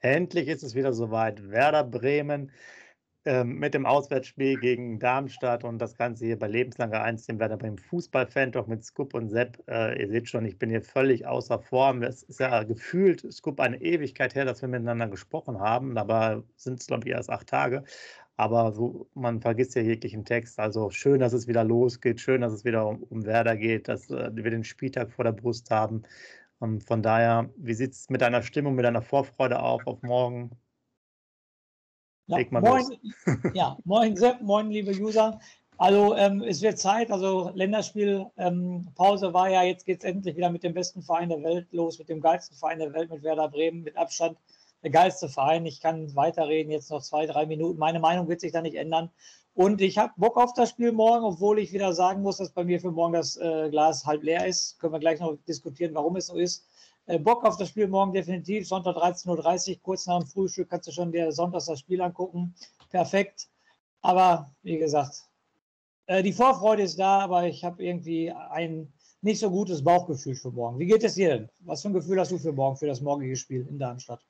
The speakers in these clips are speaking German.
Endlich ist es wieder soweit. Werder Bremen ähm, mit dem Auswärtsspiel gegen Darmstadt und das Ganze hier bei Lebenslange 1, dem Werder Bremen Fußballfan, doch mit Scoop und Sepp. Äh, ihr seht schon, ich bin hier völlig außer Form. Es ist ja gefühlt, Scoop, eine Ewigkeit her, dass wir miteinander gesprochen haben. Dabei sind es, glaube ich, erst acht Tage. Aber so, man vergisst ja jeglichen Text. Also schön, dass es wieder losgeht, schön, dass es wieder um, um Werder geht, dass äh, wir den Spieltag vor der Brust haben. Und von daher, wie sieht es mit deiner Stimmung, mit deiner Vorfreude auf, auf morgen? Ja, moin, ja, moin Sepp, moin liebe User. Also ähm, es wird Zeit, also Länderspielpause ähm, war ja, jetzt geht es endlich wieder mit dem besten Verein der Welt los, mit dem geilsten Verein der Welt, mit Werder Bremen, mit Abstand der geilste Verein. Ich kann weiterreden, jetzt noch zwei, drei Minuten. Meine Meinung wird sich da nicht ändern. Und ich habe Bock auf das Spiel morgen, obwohl ich wieder sagen muss, dass bei mir für morgen das äh, Glas halb leer ist. Können wir gleich noch diskutieren, warum es so ist. Äh, Bock auf das Spiel morgen definitiv. Sonntag 13.30 Uhr, kurz nach dem Frühstück, kannst du schon dir sonntags das Spiel angucken. Perfekt. Aber wie gesagt, äh, die Vorfreude ist da, aber ich habe irgendwie ein nicht so gutes Bauchgefühl für morgen. Wie geht es dir denn? Was für ein Gefühl hast du für morgen, für das morgige Spiel in Darmstadt?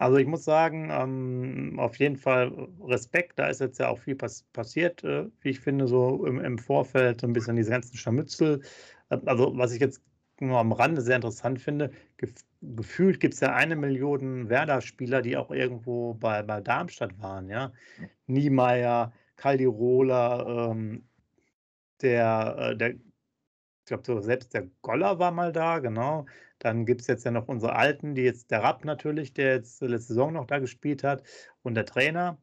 Also ich muss sagen, ähm, auf jeden Fall Respekt. Da ist jetzt ja auch viel pass passiert, äh, wie ich finde, so im, im, Vorfeld, so ein bisschen diese ganzen Scharmützel. Äh, also was ich jetzt nur am Rande sehr interessant finde, gef gefühlt gibt es ja eine Million Werder-Spieler, die auch irgendwo bei, bei Darmstadt waren. Ja? Niemeyer, Caldirola, ähm, der, äh, der ich glaube, so selbst der Goller war mal da, genau. Dann gibt es jetzt ja noch unsere Alten, die jetzt der Rapp natürlich, der jetzt letzte Saison noch da gespielt hat, und der Trainer.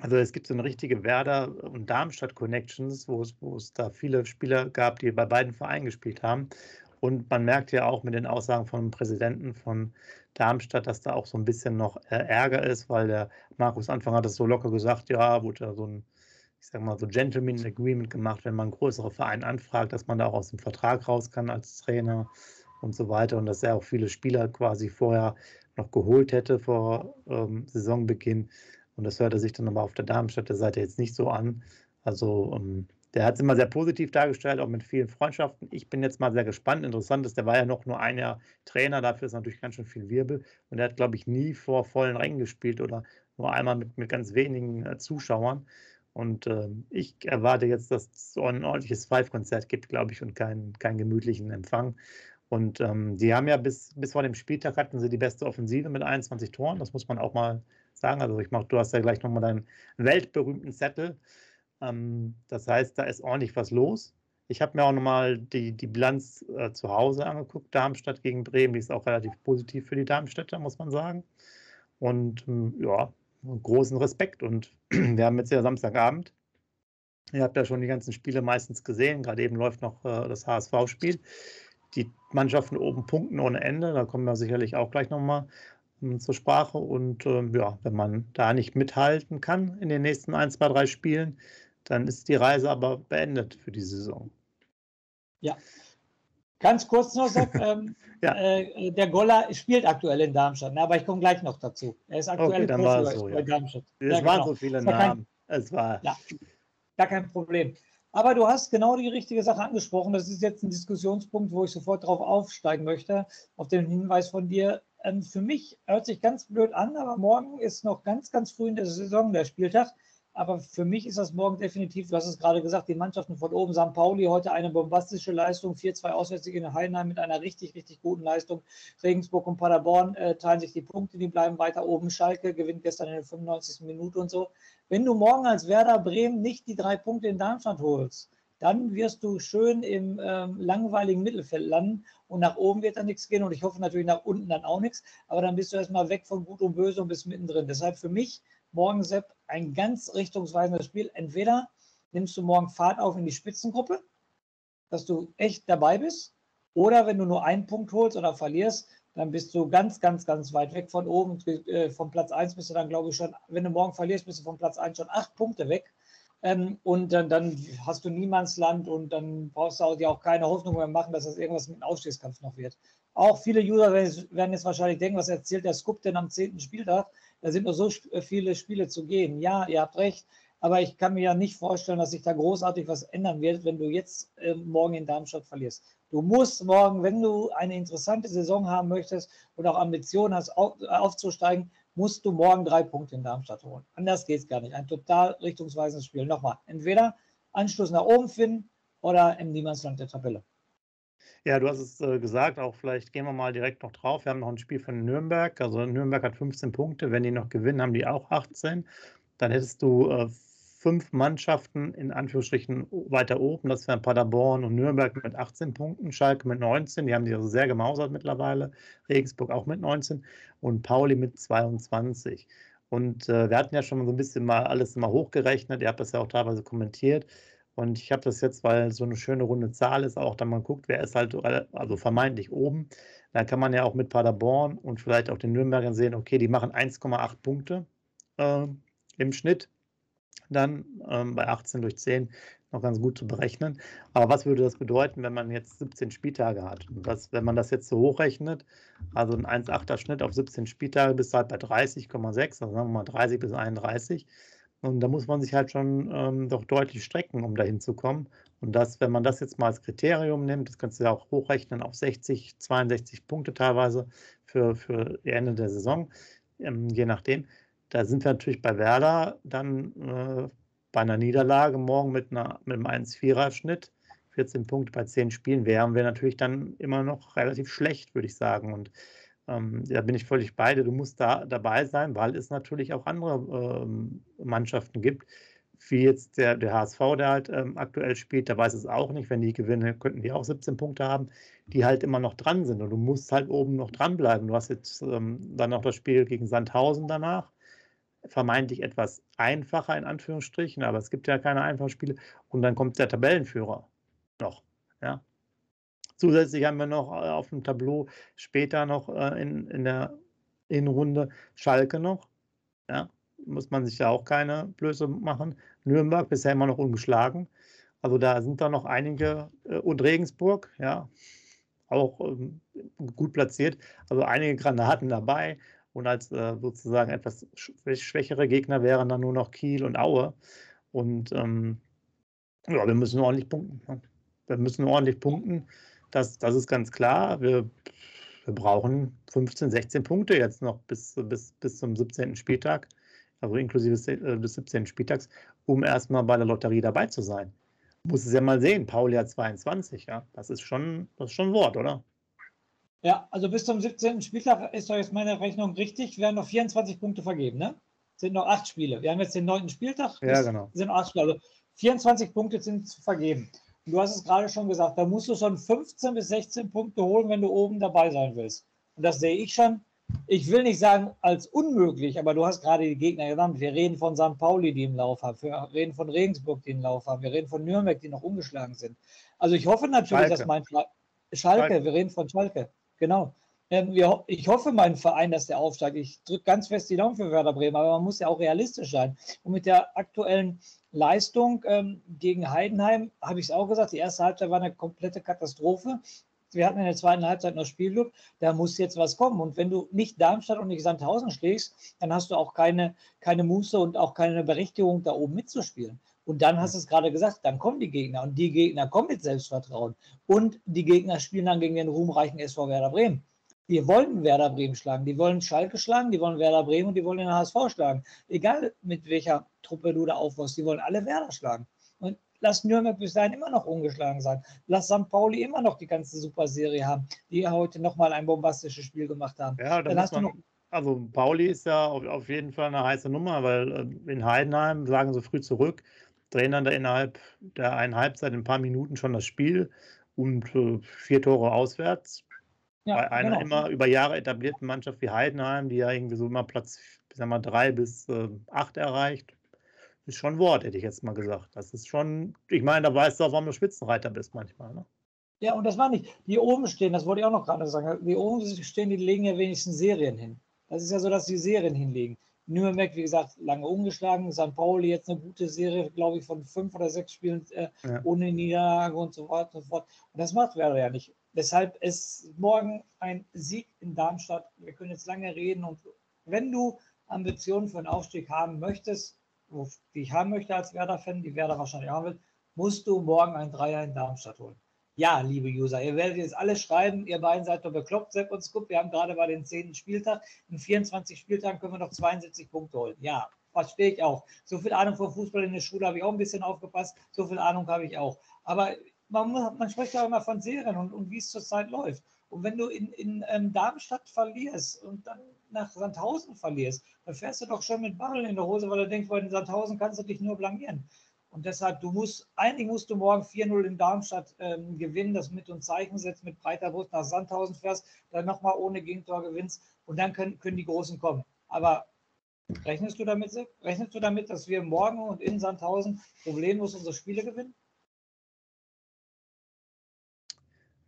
Also es gibt so eine richtige Werder- und Darmstadt-Connections, wo es, da viele Spieler gab, die bei beiden Vereinen gespielt haben. Und man merkt ja auch mit den Aussagen vom Präsidenten von Darmstadt, dass da auch so ein bisschen noch äh, Ärger ist, weil der Markus Anfang hat es so locker gesagt, ja, wurde da so ein ich sage mal, so Gentleman Agreement gemacht, wenn man größere Vereine anfragt, dass man da auch aus dem Vertrag raus kann als Trainer und so weiter und dass er auch viele Spieler quasi vorher noch geholt hätte vor ähm, Saisonbeginn. Und das hörte sich dann aber auf der Darmstädter Seite jetzt nicht so an. Also ähm, der hat es immer sehr positiv dargestellt, auch mit vielen Freundschaften. Ich bin jetzt mal sehr gespannt. Interessant ist, der war ja noch nur ein Jahr Trainer, dafür ist natürlich ganz schön viel Wirbel. Und er hat, glaube ich, nie vor vollen Rängen gespielt oder nur einmal mit, mit ganz wenigen äh, Zuschauern. Und äh, ich erwarte jetzt, dass es so ein ordentliches Five-Konzert gibt, glaube ich, und keinen kein gemütlichen Empfang. Und ähm, die haben ja bis, bis vor dem Spieltag hatten sie die beste Offensive mit 21 Toren. Das muss man auch mal sagen. Also ich mach, du hast ja gleich nochmal deinen weltberühmten Zettel. Ähm, das heißt, da ist ordentlich was los. Ich habe mir auch nochmal die, die Bilanz äh, zu Hause angeguckt, Darmstadt gegen Bremen. Die ist auch relativ positiv für die Darmstädter, muss man sagen. Und ähm, ja, großen Respekt. Und wir haben jetzt ja Samstagabend. Ihr habt ja schon die ganzen Spiele meistens gesehen. Gerade eben läuft noch äh, das HSV-Spiel. Die Mannschaften oben punkten ohne Ende. Da kommen wir sicherlich auch gleich nochmal ähm, zur Sprache. Und ähm, ja, wenn man da nicht mithalten kann in den nächsten ein, zwei, drei Spielen, dann ist die Reise aber beendet für die Saison. Ja, Ganz kurz noch, Sepp, ähm, ja. äh, der Goller spielt aktuell in Darmstadt, ne, aber ich komme gleich noch dazu. Er ist aktuell okay, dann war so, ja. Darmstadt. Es ja, waren genau. so viele Namen. Kein, es war. Ja, gar kein Problem. Aber du hast genau die richtige Sache angesprochen. Das ist jetzt ein Diskussionspunkt, wo ich sofort darauf aufsteigen möchte, auf den Hinweis von dir. Ähm, für mich hört sich ganz blöd an, aber morgen ist noch ganz, ganz früh in der Saison der Spieltag. Aber für mich ist das morgen definitiv, du hast es gerade gesagt, die Mannschaften von oben, St. Pauli, heute eine bombastische Leistung, 4-2 Auswärtssieg in Heidenheim mit einer richtig, richtig guten Leistung. Regensburg und Paderborn äh, teilen sich die Punkte, die bleiben weiter oben. Schalke gewinnt gestern in der 95. Minute und so. Wenn du morgen als Werder Bremen nicht die drei Punkte in Darmstadt holst, dann wirst du schön im ähm, langweiligen Mittelfeld landen und nach oben wird dann nichts gehen und ich hoffe natürlich nach unten dann auch nichts, aber dann bist du erstmal weg von Gut und Böse und bist mittendrin. Deshalb für mich morgen, Sepp, ein ganz richtungsweisendes Spiel. Entweder nimmst du morgen Fahrt auf in die Spitzengruppe dass du echt dabei bist. Oder wenn du nur einen Punkt holst oder verlierst, dann bist du ganz, ganz, ganz weit weg von oben. Äh, vom Platz 1 bist du dann, glaube ich, schon, wenn du morgen verlierst, bist du vom Platz 1 schon acht Punkte weg. Ähm, und dann, dann, hast du Niemandsland und dann brauchst du auch, dir auch keine Hoffnung mehr machen, dass das irgendwas mit einem Aufstiegskampf noch wird. Auch viele User werden jetzt wahrscheinlich denken, was erzählt der Scoop denn am 10. Spieltag? Da sind noch so viele Spiele zu gehen. Ja, ihr habt recht. Aber ich kann mir ja nicht vorstellen, dass sich da großartig was ändern wird, wenn du jetzt äh, morgen in Darmstadt verlierst. Du musst morgen, wenn du eine interessante Saison haben möchtest und auch Ambitionen hast, auf, aufzusteigen, musst du morgen drei Punkte in Darmstadt holen. Anders geht es gar nicht. Ein total richtungsweisendes Spiel. Nochmal, entweder Anschluss nach oben finden oder im Niemandsland der Tabelle. Ja, du hast es äh, gesagt, auch vielleicht gehen wir mal direkt noch drauf. Wir haben noch ein Spiel von Nürnberg. Also Nürnberg hat 15 Punkte. Wenn die noch gewinnen, haben die auch 18. Dann hättest du äh, fünf Mannschaften in Anführungsstrichen weiter oben. Das wären Paderborn und Nürnberg mit 18 Punkten, Schalke mit 19. Die haben sich also sehr gemausert mittlerweile. Regensburg auch mit 19 und Pauli mit 22. Und äh, wir hatten ja schon so ein bisschen mal alles mal hochgerechnet. Ihr habt das ja auch teilweise kommentiert. Und ich habe das jetzt, weil so eine schöne runde Zahl ist, auch dann man guckt, wer ist halt also vermeintlich oben. Dann kann man ja auch mit Paderborn und vielleicht auch den Nürnbergern sehen, okay, die machen 1,8 Punkte äh, im Schnitt dann ähm, bei 18 durch 10 noch ganz gut zu berechnen. Aber was würde das bedeuten, wenn man jetzt 17 Spieltage hat? Das, wenn man das jetzt so hochrechnet, also ein 1,8er Schnitt auf 17 Spieltage bis halt bei 30,6, also sagen wir mal 30 bis 31. Und da muss man sich halt schon ähm, doch deutlich strecken, um dahin zu kommen. Und das, wenn man das jetzt mal als Kriterium nimmt, das kannst du ja auch hochrechnen auf 60, 62 Punkte teilweise für, für Ende der Saison, ähm, je nachdem da sind wir natürlich bei Werder dann äh, bei einer Niederlage morgen mit, einer, mit einem 1-4er-Schnitt, 14 Punkte bei 10 Spielen, wären wir natürlich dann immer noch relativ schlecht, würde ich sagen. Und ähm, da bin ich völlig beide. Du musst da dabei sein, weil es natürlich auch andere ähm, Mannschaften gibt, wie jetzt der, der HSV, der halt ähm, aktuell spielt, der weiß es auch nicht. Wenn die gewinnen, könnten die auch 17 Punkte haben, die halt immer noch dran sind. Und du musst halt oben noch dranbleiben. Du hast jetzt ähm, dann noch das Spiel gegen Sandhausen danach vermeintlich etwas einfacher in Anführungsstrichen, aber es gibt ja keine einfachen Spiele. Und dann kommt der Tabellenführer noch. Ja. Zusätzlich haben wir noch äh, auf dem Tableau später noch äh, in, in der Innenrunde Schalke noch. Ja. Muss man sich ja auch keine Blöße machen. Nürnberg bisher immer noch ungeschlagen. Also da sind da noch einige äh, und Regensburg, ja, auch ähm, gut platziert. Also einige Granaten dabei. Und als sozusagen etwas schwächere Gegner wären dann nur noch Kiel und Aue. Und ähm, ja, wir müssen ordentlich punkten. Ne? Wir müssen ordentlich punkten. Das, das ist ganz klar. Wir, wir brauchen 15, 16 Punkte jetzt noch bis, bis, bis zum 17. Spieltag, also inklusive des, des 17. Spieltags, um erstmal bei der Lotterie dabei zu sein. Muss es ja mal sehen. Pauli hat 22, ja. Das ist schon, das ist schon ein Wort, oder? Ja, also bis zum 17. Spieltag ist doch jetzt meine Rechnung richtig. Wir haben noch 24 Punkte vergeben, ne? Sind noch acht Spiele. Wir haben jetzt den neunten Spieltag. Ja, genau. Sind acht Spiele. Also 24 Punkte sind zu vergeben. Du hast es gerade schon gesagt, da musst du schon 15 bis 16 Punkte holen, wenn du oben dabei sein willst. Und das sehe ich schon. Ich will nicht sagen als unmöglich, aber du hast gerade die Gegner genannt. Wir reden von St. Pauli, die im Lauf haben. Wir reden von Regensburg, die im Lauf haben. Wir reden von Nürnberg, die noch ungeschlagen sind. Also ich hoffe natürlich, Schalke. dass mein Schalke, Schalke, wir reden von Schalke. Genau. Ähm, ich hoffe, mein Verein, dass der aufsteigt. Ich drücke ganz fest die Daumen für Werder Bremen, aber man muss ja auch realistisch sein. Und mit der aktuellen Leistung ähm, gegen Heidenheim habe ich es auch gesagt, die erste Halbzeit war eine komplette Katastrophe. Wir hatten in der zweiten Halbzeit noch Spielglück, da muss jetzt was kommen. Und wenn du nicht Darmstadt und nicht Sandhausen schlägst, dann hast du auch keine, keine Muße und auch keine Berechtigung, da oben mitzuspielen. Und dann hast du es gerade gesagt, dann kommen die Gegner und die Gegner kommen mit Selbstvertrauen. Und die Gegner spielen dann gegen den ruhmreichen SV Werder Bremen. Wir wollen Werder Bremen schlagen, die wollen Schalke schlagen, die wollen Werder Bremen und die wollen den HSV schlagen. Egal mit welcher Truppe du da aufbaust, die wollen alle Werder schlagen. Und lass Nürnberg bis dahin immer noch ungeschlagen sein. Lass St. Pauli immer noch die ganze Superserie haben, die heute nochmal ein bombastisches Spiel gemacht haben. Ja, dann hast man, du noch also Pauli ist ja auf, jeden Fall eine heiße Nummer, weil äh, in Heidenheim sagen sie früh zurück drehen dann da innerhalb der einen Halbzeit in ein paar Minuten schon das Spiel und äh, vier Tore auswärts. Ja, Bei einer genau. immer über Jahre etablierten Mannschaft wie Heidenheim, die ja irgendwie so immer Platz, ich sag mal, drei bis äh, acht erreicht. ist schon Wort, hätte ich jetzt mal gesagt. Das ist schon, ich meine, da weißt du auch, warum du Spitzenreiter bist manchmal. Ne? Ja, und das war nicht. Die oben stehen, das wollte ich auch noch gerade sagen. Die oben stehen, die legen ja wenigstens Serien hin. Das ist ja so, dass die Serien hinlegen. Nürnberg, wie gesagt, lange umgeschlagen. St. Pauli jetzt eine gute Serie, glaube ich, von fünf oder sechs Spielen äh, ja. ohne Niederlage und so weiter und so fort. Und das macht Werder ja nicht. Deshalb ist morgen ein Sieg in Darmstadt. Wir können jetzt lange reden. Und wenn du Ambitionen für einen Aufstieg haben möchtest, die ich haben möchte als Werder-Fan, die Werder wahrscheinlich haben will, musst du morgen ein Dreier in Darmstadt holen. Ja, liebe User, ihr werdet jetzt alle schreiben, ihr beiden seid doch bekloppt, Sepp und Scoop. Wir haben gerade bei den 10. Spieltag. In 24 Spieltagen können wir noch 72 Punkte holen. Ja, verstehe ich auch. So viel Ahnung von Fußball in der Schule habe ich auch ein bisschen aufgepasst. So viel Ahnung habe ich auch. Aber man, man spricht ja immer von Serien und, und wie es zurzeit läuft. Und wenn du in, in ähm, Darmstadt verlierst und dann nach Sandhausen verlierst, dann fährst du doch schon mit Barrel in der Hose, weil du denkst, bei den Sandhausen kannst du dich nur blamieren. Und deshalb, du musst, eigentlich musst du morgen 4-0 in Darmstadt ähm, gewinnen, das mit uns Zeichen setzt, mit breiter Brust nach Sandhausen fährst, dann nochmal ohne Gegentor gewinnst und dann können, können die Großen kommen. Aber rechnest du damit, rechnest du damit, dass wir morgen und in Sandhausen problemlos unsere Spiele gewinnen?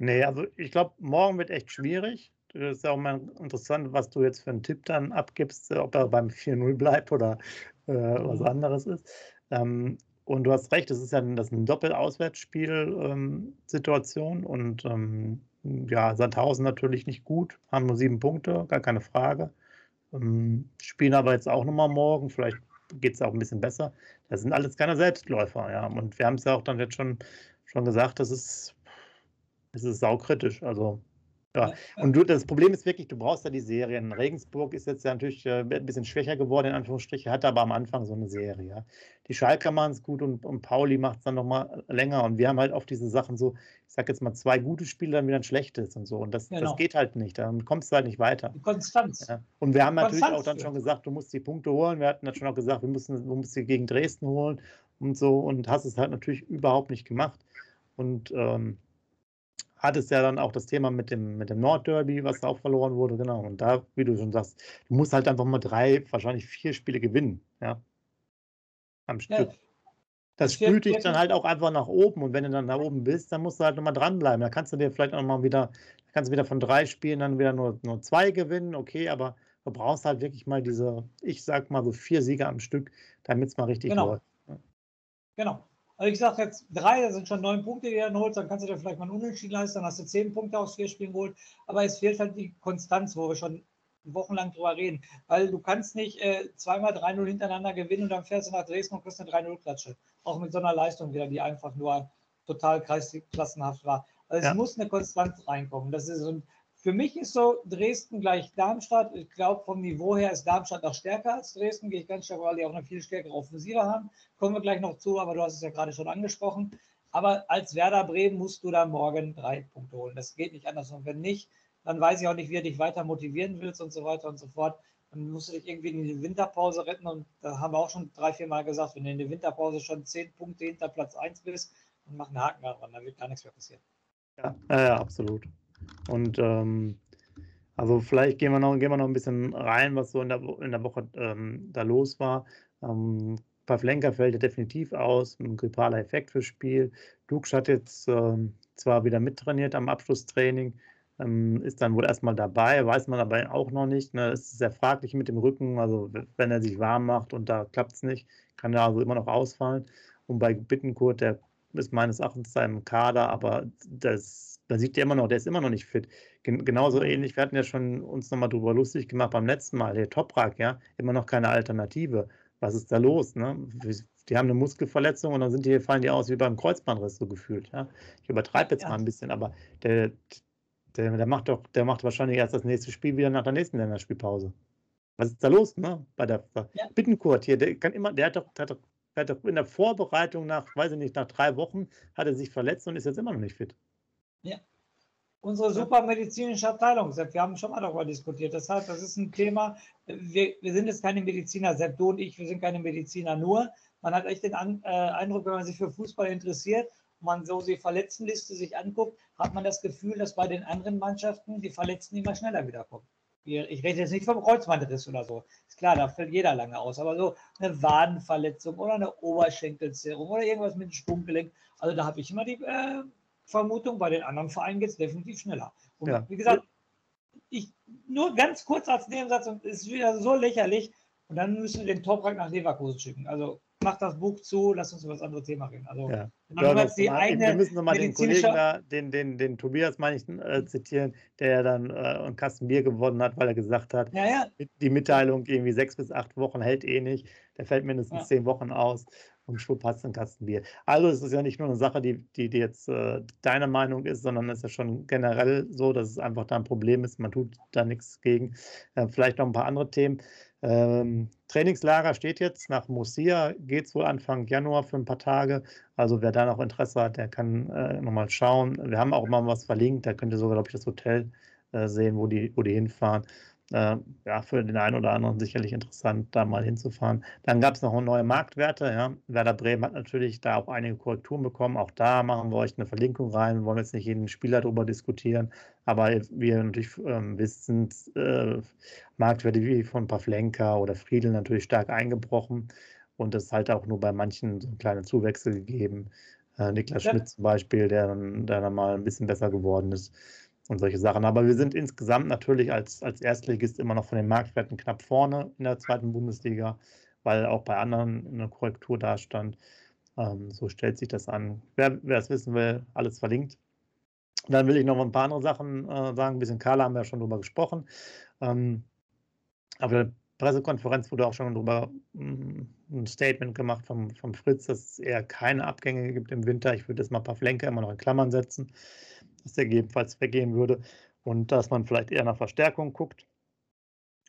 Nee, also ich glaube, morgen wird echt schwierig. Das ist ja auch mal interessant, was du jetzt für einen Tipp dann abgibst, ob er beim 4-0 bleibt oder äh, was mhm. anderes ist. Ähm, und du hast recht, das ist ja das ist eine Doppel-Auswärtsspiel-Situation ähm, und ähm, ja, Sandhausen natürlich nicht gut, haben nur sieben Punkte, gar keine Frage. Ähm, spielen aber jetzt auch nochmal morgen, vielleicht geht es auch ein bisschen besser. Das sind alles keine Selbstläufer, ja. Und wir haben es ja auch dann jetzt schon, schon gesagt, das ist, das ist saukritisch. Also ja, und du, das Problem ist wirklich, du brauchst ja die Serien. Regensburg ist jetzt ja natürlich äh, ein bisschen schwächer geworden, in Anführungsstrichen, hatte aber am Anfang so eine Serie. Ja. Die Schalker machen es gut und, und Pauli macht es dann nochmal länger. Und wir haben halt auf diese Sachen so, ich sag jetzt mal, zwei gute Spiele, dann wieder ein schlechtes und so. Und das, genau. das geht halt nicht. Dann kommst du halt nicht weiter. Die Konstanz. Ja. Und wir haben Konstanz natürlich auch dann schon gesagt, du musst die Punkte holen. Wir hatten dann schon auch gesagt, wir müssen, du musst sie gegen Dresden holen und so. Und hast es halt natürlich überhaupt nicht gemacht. Und ähm, hattest ja dann auch das Thema mit dem, mit dem Nordderby, was auch verloren wurde, genau. Und da, wie du schon sagst, du musst halt einfach mal drei, wahrscheinlich vier Spiele gewinnen, ja. Am Stück. Ja. Das spült dich dann halt auch einfach nach oben und wenn du dann da oben bist, dann musst du halt nochmal dranbleiben. Da kannst du dir vielleicht auch mal wieder, kannst du wieder von drei Spielen dann wieder nur, nur zwei gewinnen, okay, aber du brauchst halt wirklich mal diese, ich sag mal so vier Siege am Stück, damit es mal richtig genau. läuft. Genau. Also ich sage jetzt drei, das sind schon neun Punkte, die du dann holst, dann kannst du dir vielleicht mal einen Unentschieden leisten, dann hast du zehn Punkte aus vier Spielen geholt. Aber es fehlt halt die Konstanz, wo wir schon wochenlang drüber reden. Weil du kannst nicht äh, zweimal 3-0 hintereinander gewinnen und dann fährst du nach Dresden und kriegst eine 3-0-Klatsche. Auch mit so einer Leistung wieder, die einfach nur total klassenhaft war. Also ja. es muss eine Konstanz reinkommen. Das ist, und für mich ist so Dresden gleich Darmstadt. Ich glaube, vom Niveau her ist Darmstadt noch stärker als Dresden. Gehe ich ganz stark, weil die auch eine viel stärkere Offensive haben. Kommen wir gleich noch zu, aber du hast es ja gerade schon angesprochen. Aber als Werder Bremen musst du da morgen drei Punkte holen. Das geht nicht anders. Und wenn nicht, dann weiß ich auch nicht, wie du dich weiter motivieren willst und so weiter und so fort. Dann musst du dich irgendwie in die Winterpause retten. Und da haben wir auch schon drei, vier Mal gesagt, wenn du in der Winterpause schon zehn Punkte hinter Platz 1 bist, dann mach einen Haken daran. Da wird gar nichts mehr passieren. Ja, ja absolut. Und ähm, also vielleicht gehen wir, noch, gehen wir noch ein bisschen rein, was so in der, in der Woche ähm, da los war. Ähm, Pavlenka fällt ja definitiv aus, ein grippaler Effekt fürs Spiel. Duksch hat jetzt ähm, zwar wieder mittrainiert am Abschlusstraining, ähm, ist dann wohl erstmal dabei, weiß man aber auch noch nicht. Ne? Es ist sehr fraglich mit dem Rücken, also wenn er sich warm macht und da klappt es nicht, kann er also immer noch ausfallen. Und bei Bittenkurt, der ist meines Erachtens da im Kader, aber das da sieht der immer noch, der ist immer noch nicht fit. Gen genauso ähnlich, wir hatten ja schon uns nochmal drüber lustig gemacht beim letzten Mal, der Toprak, ja, immer noch keine Alternative. Was ist da los? Ne? Die haben eine Muskelverletzung und dann sind die, fallen die aus wie beim Kreuzbandriss so gefühlt. Ja? Ich übertreibe jetzt ja. mal ein bisschen, aber der, der, der, macht doch, der macht wahrscheinlich erst das nächste Spiel wieder nach der nächsten Länderspielpause. Was ist da los, ne? Bei der ja. Bittenkurt hier, der kann immer, der hat doch, der hat doch, der hat doch in der Vorbereitung nach, weiß ich nicht, nach drei Wochen hat er sich verletzt und ist jetzt immer noch nicht fit. Ja. Unsere supermedizinische Abteilung, Sepp, wir haben schon mal darüber diskutiert. Deshalb, das ist ein Thema. Wir, wir sind jetzt keine Mediziner, Sepp, du und ich, wir sind keine Mediziner nur. Man hat echt den An, äh, Eindruck, wenn man sich für Fußball interessiert und man so die Verletztenliste sich anguckt, hat man das Gefühl, dass bei den anderen Mannschaften die Verletzten immer schneller wiederkommen. ich rede jetzt nicht vom Kreuzbandriss oder so. Ist klar, da fällt jeder lange aus. Aber so eine Wadenverletzung oder eine Oberschenkelzerrung oder irgendwas mit dem Sprunggelenk. Also da habe ich immer die äh, Vermutung, bei den anderen Vereinen geht es definitiv schneller. Und ja. wie gesagt, ich nur ganz kurz als Nebensatz und es ist wieder so lächerlich. Und dann müssen wir den Toprak nach Leverkusen schicken. Also mach das Buch zu, lass uns über das andere Thema reden. Also ja. ja das, die eigene wir müssen nochmal den Kollegen da, den, den, den Tobias, meine ich, äh, zitieren, der dann äh, einen Kasten Bier gewonnen hat, weil er gesagt hat, ja, ja. die Mitteilung irgendwie sechs bis acht Wochen hält eh nicht, der fällt mindestens zehn Wochen aus und schwupp hast du einen Kasten Bier. Also es ist ja nicht nur eine Sache, die, die, die jetzt äh, deine Meinung ist, sondern es ist ja schon generell so, dass es einfach da ein Problem ist, man tut da nichts gegen. Äh, vielleicht noch ein paar andere Themen. Ähm, Trainingslager steht jetzt. Nach Murcia geht es wohl Anfang Januar für ein paar Tage. Also wer da noch Interesse hat, der kann äh, nochmal schauen. Wir haben auch mal was verlinkt. Da könnt ihr sogar, glaube ich, das Hotel äh, sehen, wo die, wo die hinfahren. Äh, ja, für den einen oder anderen sicherlich interessant, da mal hinzufahren. Dann gab es noch neue Marktwerte. Ja. Werder Bremen hat natürlich da auch einige Korrekturen bekommen. Auch da machen wir euch eine Verlinkung rein. Wir wollen jetzt nicht jeden Spieler darüber diskutieren. Aber wie ihr natürlich ähm, wisst, sind äh, Marktwerte wie von Pavlenka oder Friedel natürlich stark eingebrochen. Und es halt auch nur bei manchen so kleine Zuwächse gegeben. Äh, Niklas ja. Schmidt zum Beispiel, der dann, der dann mal ein bisschen besser geworden ist und solche Sachen. Aber wir sind insgesamt natürlich als, als Erstligist immer noch von den Marktwerten knapp vorne in der zweiten Bundesliga, weil auch bei anderen eine Korrektur dastand. Ähm, so stellt sich das an. Wer, es wissen will, alles verlinkt. Dann will ich noch ein paar andere Sachen äh, sagen. Ein bisschen Carla haben wir ja schon drüber gesprochen. Ähm, auf der Pressekonferenz wurde auch schon drüber mm, ein Statement gemacht vom, vom Fritz, dass es eher keine Abgänge gibt im Winter. Ich würde jetzt mal ein paar Flenker immer noch in Klammern setzen dass der gegebenenfalls weggehen würde und dass man vielleicht eher nach Verstärkung guckt.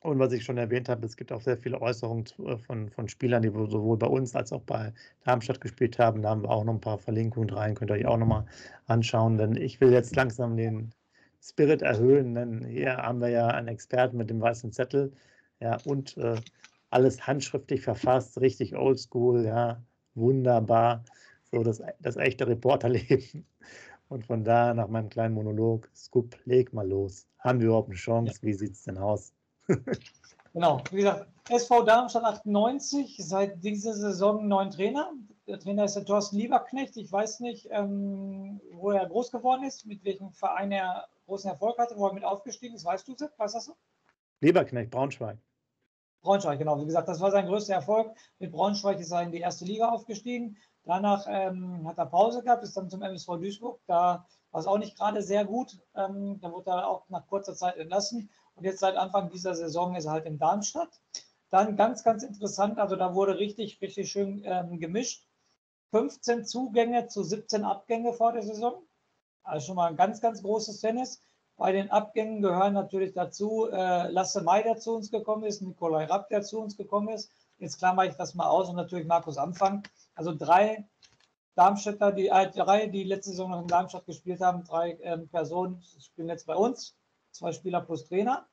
Und was ich schon erwähnt habe, es gibt auch sehr viele Äußerungen äh, von, von Spielern, die sowohl bei uns als auch bei Darmstadt gespielt haben. Da haben wir auch noch ein paar Verlinkungen rein, könnt ihr euch auch nochmal anschauen, denn ich will jetzt langsam den Spirit erhöhen, denn hier haben wir ja einen Experten mit dem weißen Zettel, ja, und äh, alles handschriftlich verfasst, richtig oldschool, ja, wunderbar, so das, das echte Reporterleben. Und von da nach meinem kleinen Monolog, Scoop, leg mal los. Haben wir überhaupt eine Chance? Ja. Wie sieht es denn aus? genau, wie gesagt, SV Darmstadt 98, seit dieser Saison neuen Trainer. Der Trainer ist der Thorsten Lieberknecht. Ich weiß nicht, ähm, wo er groß geworden ist, mit welchem Verein er großen Erfolg hatte, wo er mit aufgestiegen ist. Weißt du, Sepp? Weißt du das so? Lieberknecht, Braunschweig. Braunschweig, genau. Wie gesagt, das war sein größter Erfolg. Mit Braunschweig ist er in die erste Liga aufgestiegen. Danach ähm, hat er Pause gehabt, ist dann zum MSV Duisburg. Da war es auch nicht gerade sehr gut. Ähm, da wurde er auch nach kurzer Zeit entlassen. Und jetzt seit Anfang dieser Saison ist er halt in Darmstadt. Dann ganz, ganz interessant, also da wurde richtig, richtig schön ähm, gemischt. 15 Zugänge zu 17 Abgänge vor der Saison. Also schon mal ein ganz, ganz großes Tennis. Bei den Abgängen gehören natürlich dazu äh, Lasse May, der zu uns gekommen ist, Nikolai Rapp, der zu uns gekommen ist. Jetzt klammer ich das mal aus und natürlich Markus Anfang. Also drei Darmstädter, die äh, drei, die letzte Saison noch in Darmstadt gespielt haben, drei ähm, Personen spielen jetzt bei uns, zwei Spieler plus Trainer.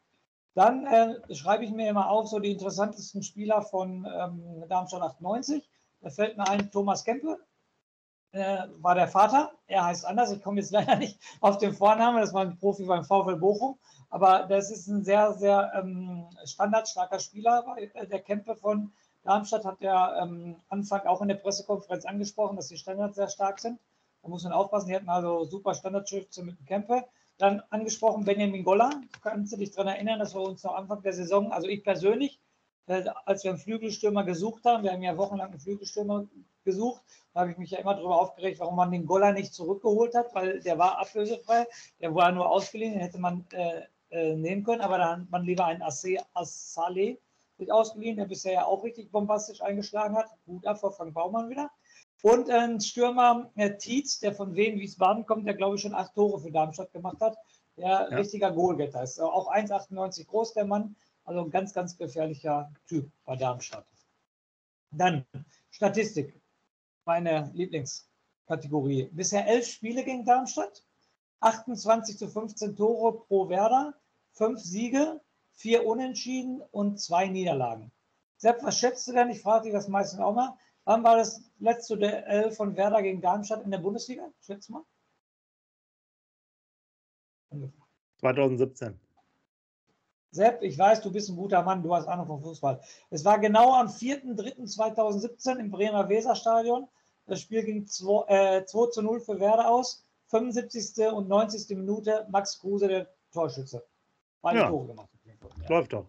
Dann äh, schreibe ich mir immer auf, so die interessantesten Spieler von ähm, Darmstadt 98. Da fällt mir ein Thomas Kempe, äh, war der Vater. Er heißt anders. Ich komme jetzt leider nicht auf den Vornamen. Das war ein Profi beim VfL Bochum. Aber das ist ein sehr, sehr ähm, standardstarker Spieler, äh, der Kempe von Darmstadt hat ja ähm, Anfang auch in der Pressekonferenz angesprochen, dass die Standards sehr stark sind. Da muss man aufpassen. Die hatten also super Standardschütze mit dem Kempe. Dann angesprochen Benjamin Goller. Kannst du dich daran erinnern, dass wir uns noch Anfang der Saison, also ich persönlich, als wir einen Flügelstürmer gesucht haben, wir haben ja wochenlang einen Flügelstürmer gesucht, da habe ich mich ja immer darüber aufgeregt, warum man den Goller nicht zurückgeholt hat, weil der war ablösefrei, der war nur ausgeliehen, den hätte man äh, äh, nehmen können, aber da hat man lieber einen Assale sich ausgeliehen, der bisher ja auch richtig bombastisch eingeschlagen hat. Gut ab vor Frank Baumann wieder. Und ein Stürmer, Herr Tietz, der von Wien Wiesbaden kommt, der glaube ich schon acht Tore für Darmstadt gemacht hat. Der ja. richtiger Goalgetter ist. Auch 1,98 groß, der Mann. Also ein ganz, ganz gefährlicher Typ bei Darmstadt. Dann Statistik. Meine Lieblingskategorie. Bisher elf Spiele gegen Darmstadt. 28 zu 15 Tore pro Werder. Fünf Siege, vier Unentschieden und zwei Niederlagen. Sepp, was schätzt du denn? Ich frage dich das meistens auch mal. Wann war das letzte Duell von Werder gegen Darmstadt in der Bundesliga? Schätze mal. 2017. Sepp, ich weiß, du bist ein guter Mann, du hast Ahnung vom Fußball. Es war genau am 4.3.2017 im Bremer Weserstadion. Das Spiel ging 2, äh, 2 zu 0 für Werder aus. 75. und 90. Minute Max Kruse, der Torschütze. Beide ja. Tore gemacht. Läuft doch.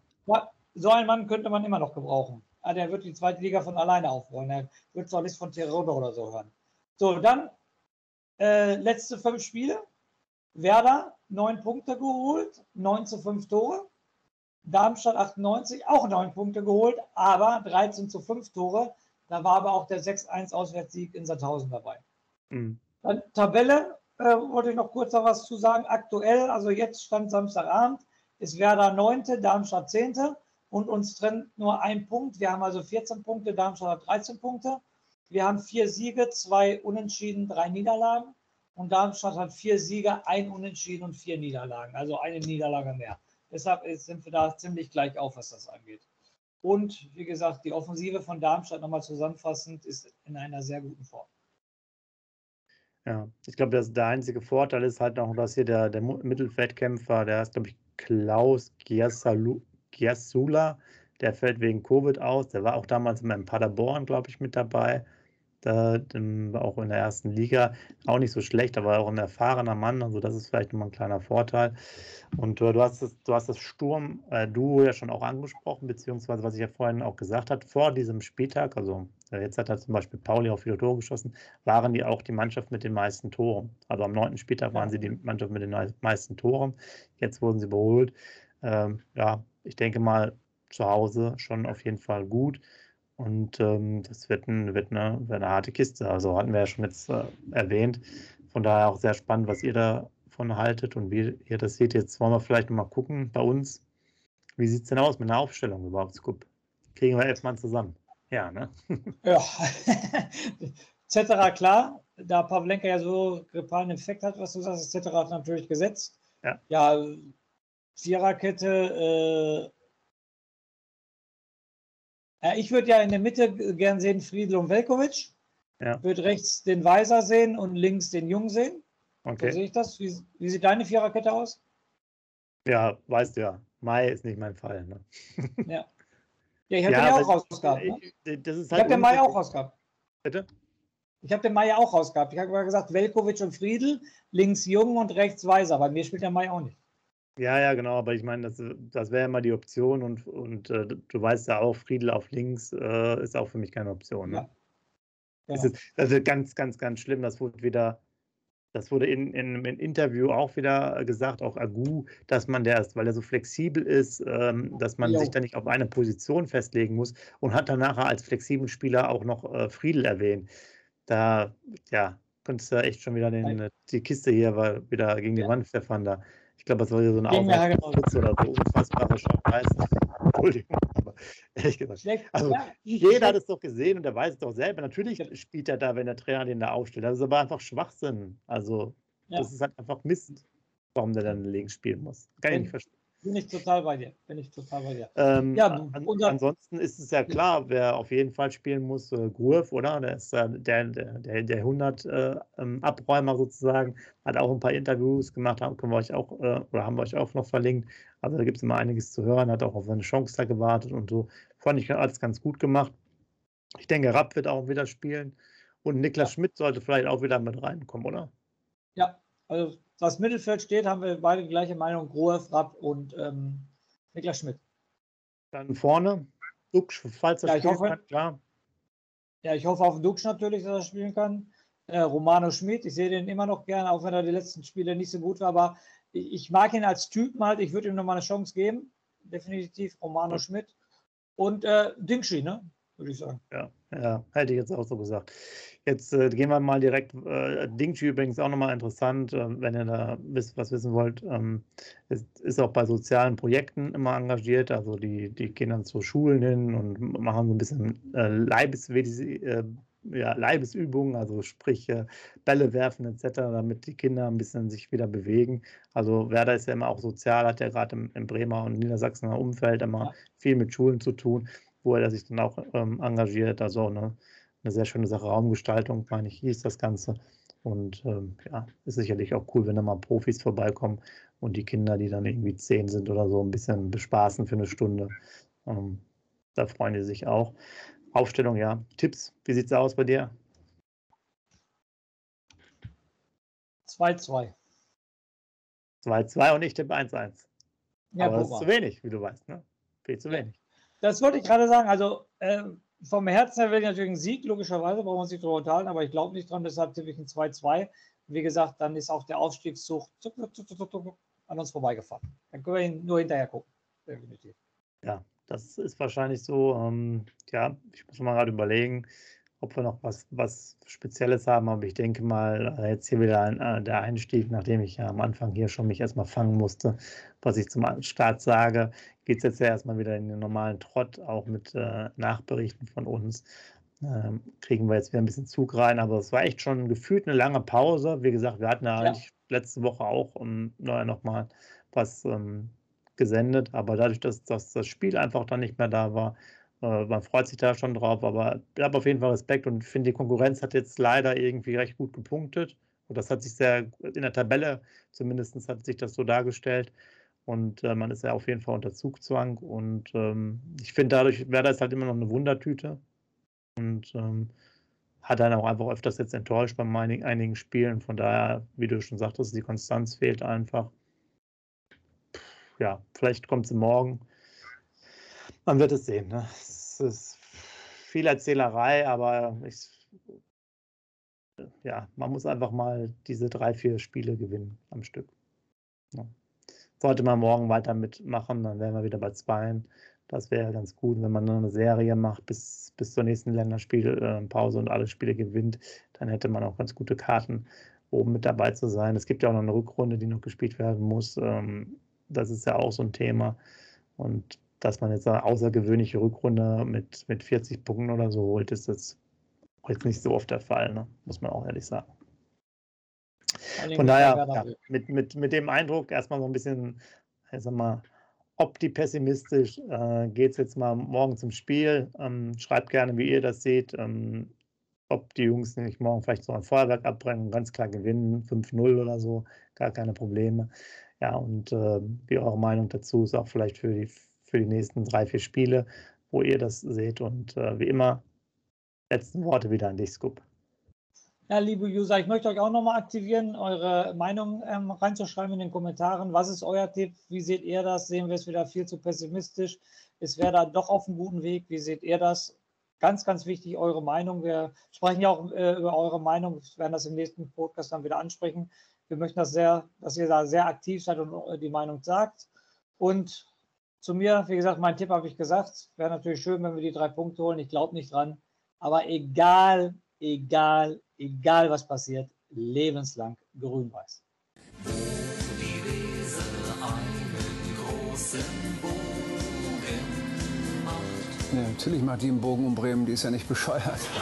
So einen Mann könnte man immer noch gebrauchen. Ah, der wird die zweite Liga von alleine aufrollen. Er wird zwar nichts von Terodde oder so hören. So, dann äh, letzte fünf Spiele. Werder neun Punkte geholt, 9 zu 5 Tore. Darmstadt 98 auch neun Punkte geholt, aber 13 zu 5 Tore. Da war aber auch der 6-1 Auswärtssieg in Sandhausen dabei. Mhm. Dann Tabelle, äh, wollte ich noch kurz noch was zu sagen. Aktuell, also jetzt stand Samstagabend, ist Werder 9., Darmstadt 10. und uns trennt nur ein Punkt. Wir haben also 14 Punkte, Darmstadt hat 13 Punkte. Wir haben vier Siege, zwei Unentschieden, drei Niederlagen. Und Darmstadt hat vier Siege, ein Unentschieden und vier Niederlagen. Also eine Niederlage mehr. Deshalb sind wir da ziemlich gleich auf, was das angeht. Und wie gesagt, die Offensive von Darmstadt nochmal zusammenfassend ist in einer sehr guten Form. Ja, ich glaube, der einzige Vorteil ist halt noch, dass hier der, der Mittelfeldkämpfer, der ist, glaube ich, Klaus Giasula, der fällt wegen Covid aus. Der war auch damals in Paderborn, glaube ich, mit dabei. Da, war auch in der ersten Liga auch nicht so schlecht, aber auch ein erfahrener Mann. Also das ist vielleicht nochmal ein kleiner Vorteil. Und äh, du hast das, du hast das Sturm-Duo äh, ja schon auch angesprochen, beziehungsweise was ich ja vorhin auch gesagt habe, vor diesem Spieltag, also äh, jetzt hat er zum Beispiel Pauli auf viele Tore geschossen, waren die auch die Mannschaft mit den meisten Toren. Also am neunten Spieltag waren sie die Mannschaft mit den meisten Toren. Jetzt wurden sie überholt. Ähm, ja, ich denke mal, zu Hause schon auf jeden Fall gut. Und ähm, das wird, ein, wird, eine, wird, eine, harte Kiste. Also hatten wir ja schon jetzt äh, erwähnt. Von daher auch sehr spannend, was ihr davon haltet und wie ihr das seht. Jetzt wollen wir vielleicht mal gucken bei uns. Wie sieht es denn aus mit einer Aufstellung überhaupt, Scoop? Kriegen wir elf Mann zusammen? Ja, ne? ja. etc. klar. Da Pavlenka ja so grippalen Effekt hat, was du sagst, etc. hat natürlich gesetzt. Ja. Ja, Viererkette, äh, ich würde ja in der Mitte gern sehen Friedel und Velkovic. Ja. Würde rechts den Weiser sehen und links den Jung sehen. Okay. So sehe ich das. Wie, wie, sieht deine Viererkette aus? Ja, weißt du ja. Mai ist nicht mein Fall. Ne? Ja. Ja, ich habe ja, den ja auch rausgehabt. Ne? Ich, halt ich habe den Mai auch rausgehabt. Bitte? Ich habe den Mai auch rausgehabt. Ich habe gesagt, Velkovic und Friedel, links Jung und rechts Weiser. Bei mir spielt der Mai auch nicht. Ja, ja, genau, aber ich meine, das, das wäre immer die Option und, und äh, du weißt ja auch, Friedel auf links äh, ist auch für mich keine Option. Ne? Ja. Das, ist, das ist ganz, ganz, ganz schlimm. Das wurde wieder, das wurde in, in, im Interview auch wieder gesagt, auch Agu, dass man der ist, weil er so flexibel ist, ähm, dass man jo. sich da nicht auf eine Position festlegen muss und hat dann nachher als flexiblen Spieler auch noch äh, Friedel erwähnt. Da, ja, könntest du echt schon wieder den, die Kiste hier wieder gegen die ja. Wand pfeffern da. Ich glaube, das war so eine Aufwärtspritze oder so unfassbare Scheiß. Entschuldigung, aber ehrlich gesagt. Also, jeder hat es doch gesehen und der weiß es doch selber. Natürlich spielt er da, wenn der Trainer den da aufstellt. Das ist aber einfach Schwachsinn. Also, das ist halt einfach Mist, warum der dann links spielen muss. Kann ich nicht verstehen. Bin ich total bei dir. Bin ich total bei dir. Ähm, ja, an, ansonsten ist es ja klar, wer auf jeden Fall spielen muss, äh, Groove, oder? Der ist äh, der, der, der 100 äh, ähm, Abräumer sozusagen. Hat auch ein paar Interviews gemacht, haben, können wir euch auch, äh, oder haben wir euch auch noch verlinkt. Also da gibt es immer einiges zu hören, hat auch auf eine Chance da gewartet und so. Fand ich alles ganz gut gemacht. Ich denke, Rapp wird auch wieder spielen. Und Niklas. Schmidt sollte vielleicht auch wieder mit reinkommen, oder? Ja, also das Mittelfeld steht, haben wir beide die gleiche Meinung, Grohe, Rapp und ähm, Niklas Schmidt. Dann vorne, Dux, falls er ja, spielen hoffe, kann, klar. Ja, ich hoffe auf Dux natürlich, dass er spielen kann. Äh, Romano Schmidt, ich sehe den immer noch gerne, auch wenn er die letzten Spiele nicht so gut war, aber ich, ich mag ihn als Typen halt, ich würde ihm nochmal eine Chance geben. Definitiv Romano ja. Schmidt. Und äh, Dingschi, ne? Würde ich sagen. Ja, ja, hätte ich jetzt auch so gesagt. Jetzt äh, gehen wir mal direkt. Äh, Dingchi übrigens auch nochmal interessant, äh, wenn ihr da wisst, was wissen wollt. Ähm, ist, ist, auch bei sozialen Projekten immer engagiert. Also die, die gehen dann zu Schulen hin und machen so ein bisschen äh, Leibes, äh, ja, Leibesübungen, also sprich äh, Bälle werfen etc., damit die Kinder ein bisschen sich wieder bewegen. Also Werder ist ja immer auch sozial, hat ja gerade im, im, Bremer und Niedersachsener Umfeld immer viel mit Schulen zu tun, wo er sich dann auch ähm, engagiert. Also eine eine sehr schöne Sache. Raumgestaltung, meine ich, hieß das Ganze. Und ähm, ja, ist sicherlich auch cool, wenn da mal Profis vorbeikommen und die Kinder, die dann irgendwie zehn sind oder so, ein bisschen bespaßen für eine Stunde. Ähm, da freuen die sich auch. Aufstellung, ja. Tipps, wie sieht es aus bei dir? 2-2. 2-2 und ich tippe 1-1. Ja, Aber das ist zu wenig, wie du weißt. Ne? Viel zu wenig. Das wollte ich gerade sagen. Also äh, vom Herzen her will ich natürlich einen Sieg, logischerweise, brauchen wir uns nicht drüber unterhalten, aber ich glaube nicht dran, deshalb tippe ich ein 2-2. Wie gesagt, dann ist auch der Aufstiegszug zuck, zuck, zuck, an uns vorbeigefahren. Dann können wir ihn nur hinterher gucken. Definitiv. Ja, das ist wahrscheinlich so. Ähm, ja, ich muss mal gerade überlegen ob wir noch was, was Spezielles haben. Aber ich denke mal, äh, jetzt hier wieder ein, äh, der Einstieg, nachdem ich ja am Anfang hier schon mich erstmal fangen musste, was ich zum Start sage, geht es jetzt ja erstmal wieder in den normalen Trott, auch mit äh, Nachberichten von uns. Ähm, kriegen wir jetzt wieder ein bisschen Zug rein, aber es war echt schon gefühlt eine lange Pause. Wie gesagt, wir hatten ja, ja. eigentlich letzte Woche auch um, naja, nochmal was ähm, gesendet, aber dadurch, dass, dass das Spiel einfach dann nicht mehr da war, äh, man freut sich da schon drauf, aber ich habe auf jeden Fall Respekt und finde, die Konkurrenz hat jetzt leider irgendwie recht gut gepunktet. Und das hat sich sehr in der Tabelle zumindest hat sich das so dargestellt. Und äh, man ist ja auf jeden Fall unter Zugzwang. Und ähm, ich finde, dadurch wäre das halt immer noch eine Wundertüte. Und ähm, hat dann auch einfach öfters jetzt enttäuscht bei einigen, einigen Spielen. Von daher, wie du schon sagtest, die Konstanz fehlt einfach. Ja, vielleicht kommt sie morgen. Man wird es sehen. Ne? Es ist viel Erzählerei, aber ich, ja, man muss einfach mal diese drei, vier Spiele gewinnen am Stück. Ja. Sollte man morgen weiter mitmachen, dann wären wir wieder bei zwei. Das wäre ganz gut, wenn man nur eine Serie macht bis, bis zur nächsten Länderspielpause äh, und alle Spiele gewinnt, dann hätte man auch ganz gute Karten, oben mit dabei zu sein. Es gibt ja auch noch eine Rückrunde, die noch gespielt werden muss. Ähm, das ist ja auch so ein Thema. Und dass man jetzt eine außergewöhnliche Rückrunde mit, mit 40 Punkten oder so holt, ist das jetzt nicht so oft der Fall, ne? muss man auch ehrlich sagen. Von daher, ja, mit, mit, mit dem Eindruck erstmal so ein bisschen, ich sag mal, opti-pessimistisch äh, geht es jetzt mal morgen zum Spiel. Ähm, schreibt gerne, wie ihr das seht. Ähm, ob die Jungs nicht morgen vielleicht so ein Feuerwerk abbrennen, ganz klar gewinnen, 5-0 oder so, gar keine Probleme. Ja, und äh, wie eure Meinung dazu ist auch vielleicht für die für die nächsten drei, vier Spiele, wo ihr das seht. Und äh, wie immer, letzten Worte wieder an dich, Scoop. Ja, liebe User, ich möchte euch auch nochmal aktivieren, eure Meinung ähm, reinzuschreiben in den Kommentaren. Was ist euer Tipp? Wie seht ihr das? Sehen wir es wieder viel zu pessimistisch? Ist wer da doch auf einem guten Weg? Wie seht ihr das? Ganz, ganz wichtig, eure Meinung. Wir sprechen ja auch äh, über eure Meinung. Wir werden das im nächsten Podcast dann wieder ansprechen. Wir möchten das sehr, dass ihr da sehr aktiv seid und äh, die Meinung sagt. Und zu mir, wie gesagt, mein Tipp habe ich gesagt. Wäre natürlich schön, wenn wir die drei Punkte holen. Ich glaube nicht dran. Aber egal, egal, egal was passiert, lebenslang grün-weiß. Ja, natürlich macht die einen Bogen um Bremen, die ist ja nicht bescheuert. Wieder